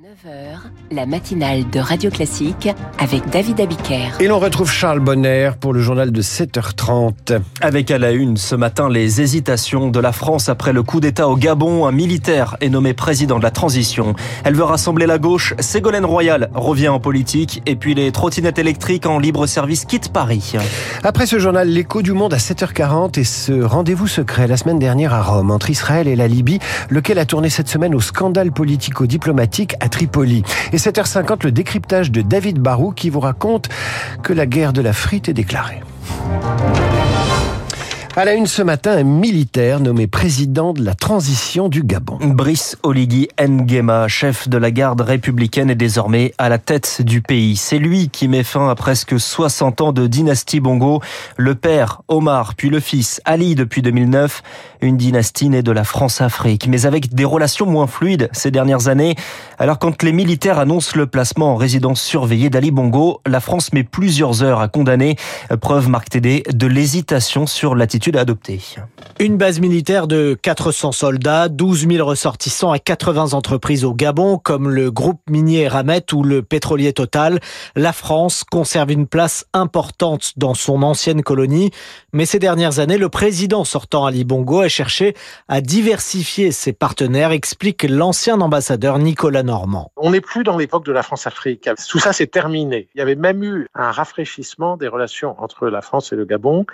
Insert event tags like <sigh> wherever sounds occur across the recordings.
9h, la matinale de Radio Classique avec David Abiker. Et l'on retrouve Charles Bonner pour le journal de 7h30. Avec à la une ce matin les hésitations de la France après le coup d'État au Gabon. Un militaire est nommé président de la transition. Elle veut rassembler la gauche. Ségolène Royal revient en politique. Et puis les trottinettes électriques en libre service quittent Paris. Après ce journal, l'écho du monde à 7h40 et ce rendez-vous secret la semaine dernière à Rome entre Israël et la Libye, lequel a tourné cette semaine au scandale politico-diplomatique à Tripoli. Et 7h50, le décryptage de David Barou qui vous raconte que la guerre de la frite est déclarée. À la une ce matin, un militaire nommé président de la transition du Gabon. Brice Oligui Nguema, chef de la garde républicaine, est désormais à la tête du pays. C'est lui qui met fin à presque 60 ans de dynastie Bongo. Le père, Omar, puis le fils, Ali, depuis 2009. Une dynastie née de la France-Afrique, mais avec des relations moins fluides ces dernières années. Alors quand les militaires annoncent le placement en résidence surveillée d'Ali Bongo, la France met plusieurs heures à condamner. Preuve, Marc Tédé, de l'hésitation sur l'attitude une base militaire de 400 soldats, 12 000 ressortissants et 80 entreprises au Gabon, comme le groupe minier Ramet ou le pétrolier Total. La France conserve une place importante dans son ancienne colonie. Mais ces dernières années, le président sortant Ali Bongo cherché à diversifier ses partenaires, explique l'ancien ambassadeur Nicolas Normand. On n'est plus dans l'époque de la France-Afrique. Tout ça, c'est terminé. Il y avait même eu un rafraîchissement des relations entre la France et le Gabon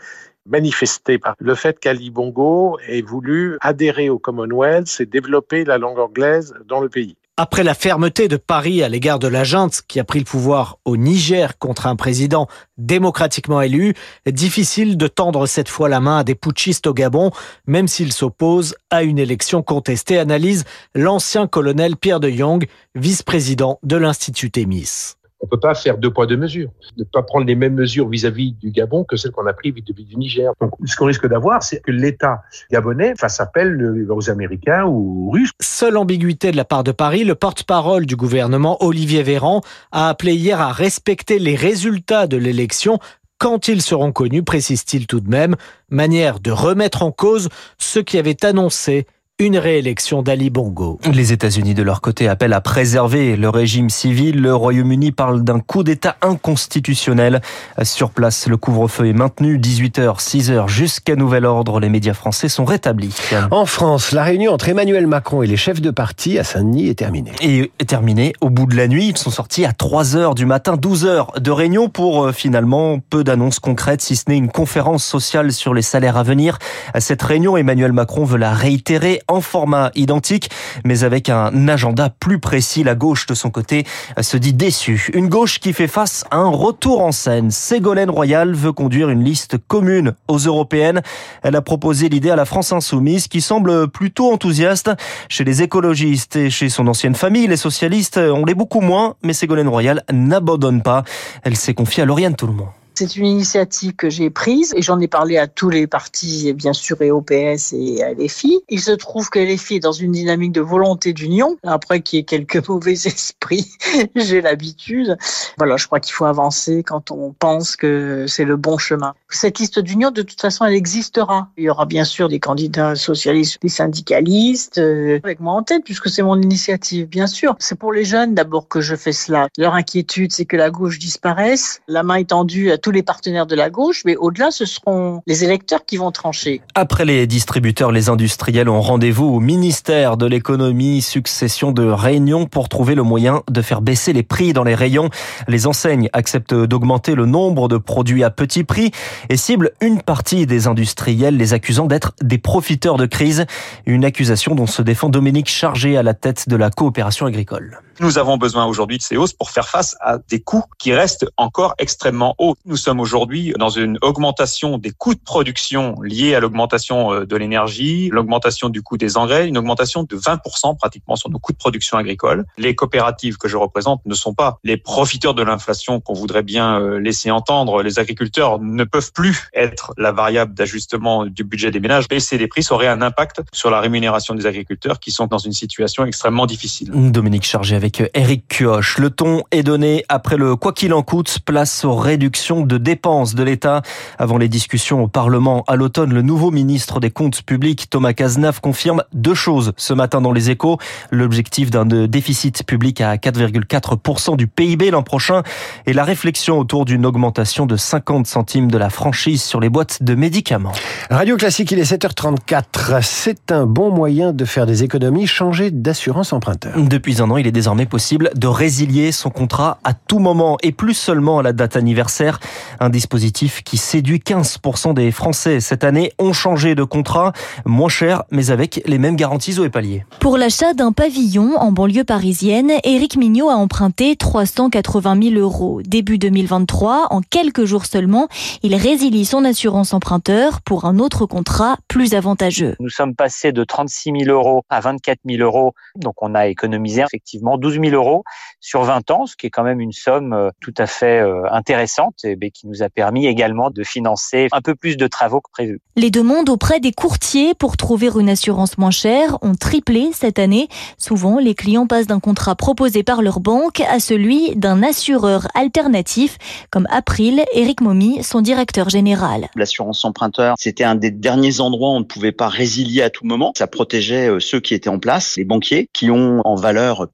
manifesté par le fait qu'Ali Bongo ait voulu adhérer au Commonwealth et développer la langue anglaise dans le pays. Après la fermeté de Paris à l'égard de la junte qui a pris le pouvoir au Niger contre un président démocratiquement élu, difficile de tendre cette fois la main à des putschistes au Gabon, même s'ils s'opposent à une élection contestée, analyse l'ancien colonel Pierre de Jong, vice-président de l'Institut Témis. On ne peut pas faire deux poids deux mesures. Ne pas prendre les mêmes mesures vis-à-vis du Gabon que celles qu'on a prises vis-à-vis du Niger. Donc, ce qu'on risque d'avoir, c'est que l'État gabonais fasse appel aux Américains ou aux Russes. Seule ambiguïté de la part de Paris, le porte-parole du gouvernement, Olivier Véran, a appelé hier à respecter les résultats de l'élection quand ils seront connus, précise-t-il tout de même, manière de remettre en cause ce qui avait annoncé une réélection d'Ali Bongo. Les États-Unis, de leur côté, appellent à préserver le régime civil. Le Royaume-Uni parle d'un coup d'État inconstitutionnel. Sur place, le couvre-feu est maintenu 18h, 6h jusqu'à nouvel ordre. Les médias français sont rétablis. En France, la réunion entre Emmanuel Macron et les chefs de parti à Saint-Denis est terminée. Et est terminée au bout de la nuit. Ils sont sortis à 3h du matin, 12h de réunion pour euh, finalement peu d'annonces concrètes, si ce n'est une conférence sociale sur les salaires à venir. À cette réunion, Emmanuel Macron veut la réitérer en format identique, mais avec un agenda plus précis. La gauche, de son côté, se dit déçue. Une gauche qui fait face à un retour en scène. Ségolène Royal veut conduire une liste commune aux européennes. Elle a proposé l'idée à la France insoumise, qui semble plutôt enthousiaste. Chez les écologistes et chez son ancienne famille, les socialistes, on l'est beaucoup moins, mais Ségolène Royal n'abandonne pas. Elle s'est confiée à Lauriane Tout-le-Monde. C'est une initiative que j'ai prise et j'en ai parlé à tous les partis, bien sûr, et au PS et à LFI. Il se trouve que LFI est dans une dynamique de volonté d'union. Après qu'il y ait quelques <laughs> mauvais esprits, <laughs> j'ai l'habitude. Voilà, je crois qu'il faut avancer quand on pense que c'est le bon chemin. Cette liste d'union, de toute façon, elle existera. Il y aura bien sûr des candidats socialistes, des syndicalistes, euh, avec moi en tête, puisque c'est mon initiative, bien sûr. C'est pour les jeunes d'abord que je fais cela. Leur inquiétude, c'est que la gauche disparaisse. La main étendue à tous les partenaires de la gauche, mais au-delà, ce seront les électeurs qui vont trancher. Après les distributeurs, les industriels ont rendez-vous au ministère de l'économie, succession de réunions pour trouver le moyen de faire baisser les prix dans les rayons. Les enseignes acceptent d'augmenter le nombre de produits à petit prix et ciblent une partie des industriels, les accusant d'être des profiteurs de crise. Une accusation dont se défend Dominique Chargé à la tête de la coopération agricole. Nous avons besoin aujourd'hui de ces hausses pour faire face à des coûts qui restent encore extrêmement hauts. Nous sommes aujourd'hui dans une augmentation des coûts de production liés à l'augmentation euh, de l'énergie, l'augmentation du coût des engrais, une augmentation de 20% pratiquement sur nos coûts de production agricole. Les coopératives que je représente ne sont pas les profiteurs de l'inflation qu'on voudrait bien euh, laisser entendre. Les agriculteurs ne peuvent plus être la variable d'ajustement du budget des ménages. Baisser les prix aurait un impact sur la rémunération des agriculteurs qui sont dans une situation extrêmement difficile. Dominique Chargé Eric Kioch. Le ton est donné après le quoi qu'il en coûte, place aux réductions de dépenses de l'État. Avant les discussions au Parlement à l'automne, le nouveau ministre des Comptes publics, Thomas Cazenave, confirme deux choses ce matin dans les échos. L'objectif d'un déficit public à 4,4% du PIB l'an prochain et la réflexion autour d'une augmentation de 50 centimes de la franchise sur les boîtes de médicaments. Radio Classique, il est 7h34. C'est un bon moyen de faire des économies, changer d'assurance emprunteur. Depuis un an, il est désormais possible de résilier son contrat à tout moment et plus seulement à la date anniversaire. Un dispositif qui séduit 15% des Français cette année ont changé de contrat, moins cher, mais avec les mêmes garanties au Palier. Pour l'achat d'un pavillon en banlieue parisienne, Éric Mignot a emprunté 380 000 euros. Début 2023, en quelques jours seulement, il résilie son assurance emprunteur pour un autre contrat plus avantageux. Nous sommes passés de 36 000 euros à 24 000 euros, donc on a économisé effectivement 12 000 euros sur 20 ans, ce qui est quand même une somme euh, tout à fait euh, intéressante et qui nous a permis également de financer un peu plus de travaux que prévu. Les demandes auprès des courtiers pour trouver une assurance moins chère ont triplé cette année. Souvent, les clients passent d'un contrat proposé par leur banque à celui d'un assureur alternatif, comme April, Eric Momy, son directeur général. L'assurance emprunteur, c'était un des derniers endroits où on ne pouvait pas résilier à tout moment. Ça protégeait euh, ceux qui étaient en place, les banquiers, qui ont en valeur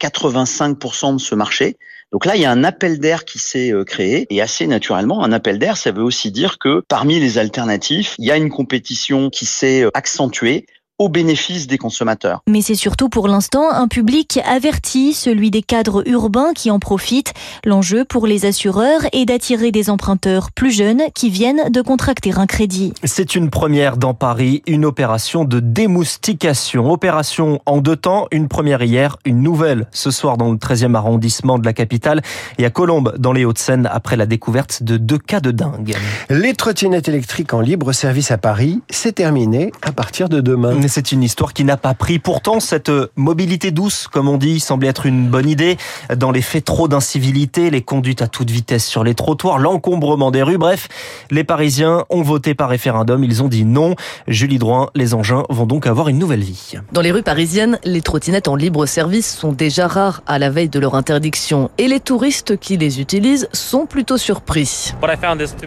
85% de ce marché. Donc là, il y a un appel d'air qui s'est euh, créé et assez naturellement, un appel d'air, ça veut aussi dire que parmi les alternatifs, il y a une compétition qui s'est euh, accentuée au bénéfice des consommateurs. Mais c'est surtout pour l'instant un public averti, celui des cadres urbains qui en profitent. L'enjeu pour les assureurs est d'attirer des emprunteurs plus jeunes qui viennent de contracter un crédit. C'est une première dans Paris, une opération de démoustication. Opération en deux temps, une première hier, une nouvelle ce soir dans le 13e arrondissement de la capitale et à Colombes dans les Hauts-de-Seine après la découverte de deux cas de dingue. Les trottinettes électriques en libre service à Paris, c'est terminé à partir de demain c'est une histoire qui n'a pas pris. Pourtant, cette euh, mobilité douce, comme on dit, semble être une bonne idée. Dans les faits, trop d'incivilité, les conduites à toute vitesse sur les trottoirs, l'encombrement des rues. Bref, les Parisiens ont voté par référendum. Ils ont dit non. Julie Droin, les engins vont donc avoir une nouvelle vie. Dans les rues parisiennes, les trottinettes en libre service sont déjà rares à la veille de leur interdiction. Et les touristes qui les utilisent sont plutôt surpris.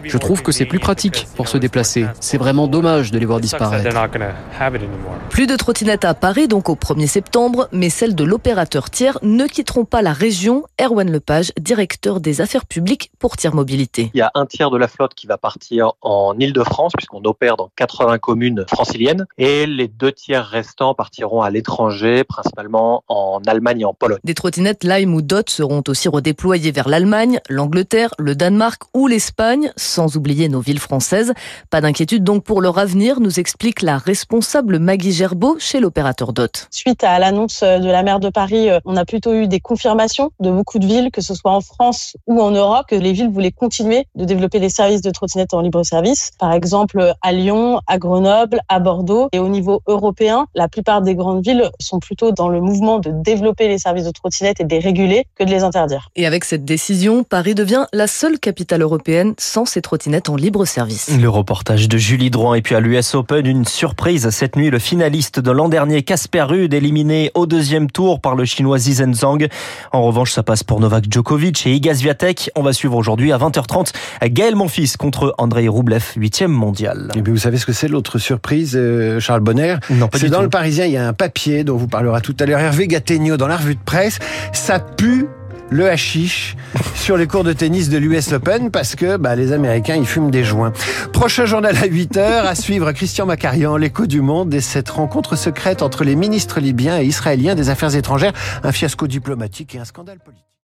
Je trouve que c'est plus pratique pour se déplacer. C'est vraiment dommage de les voir disparaître. Plus de trottinettes à Paris, donc au 1er septembre, mais celles de l'opérateur tiers ne quitteront pas la région. Erwan Lepage, directeur des affaires publiques pour Tiers Mobilité. Il y a un tiers de la flotte qui va partir en Ile-de-France, puisqu'on opère dans 80 communes franciliennes, et les deux tiers restants partiront à l'étranger, principalement en Allemagne et en Pologne. Des trottinettes Lime ou Dot seront aussi redéployées vers l'Allemagne, l'Angleterre, le Danemark ou l'Espagne, sans oublier nos villes françaises. Pas d'inquiétude donc pour leur avenir, nous explique la responsable Maggie Gerbeau chez l'opérateur DOT. Suite à l'annonce de la maire de Paris, euh, on a plutôt eu des confirmations de beaucoup de villes, que ce soit en France ou en Europe, que les villes voulaient continuer de développer des services de trottinettes en libre service. Par exemple, à Lyon, à Grenoble, à Bordeaux. Et au niveau européen, la plupart des grandes villes sont plutôt dans le mouvement de développer les services de trottinettes et de les réguler que de les interdire. Et avec cette décision, Paris devient la seule capitale européenne sans ces trottinettes en libre service. Le reportage de Julie Drouin et puis à l'US Open, une surprise cette nuit, le finaliste de l'an dernier, Casper Ruud, éliminé au deuxième tour par le chinois Zhang. En revanche, ça passe pour Novak Djokovic et Iga Swiatek. On va suivre aujourd'hui à 20h30 Gaël Monfils contre Andrei Roublev, huitième mondial. Et puis vous savez ce que c'est l'autre surprise, euh, Charles Bonner? Non, pas C'est dans le Parisien, il y a un papier dont vous parlera tout à l'heure Hervé Gattegno dans la revue de presse. Ça pue le hashish <laughs> sur les cours de tennis de l'US Open parce que bah, les Américains ils fument des joints. Prochain journal à 8h à suivre Christian Macarian, l'écho du monde et cette rencontre secrète entre les ministres libyens et israéliens des affaires étrangères, un fiasco diplomatique et un scandale politique.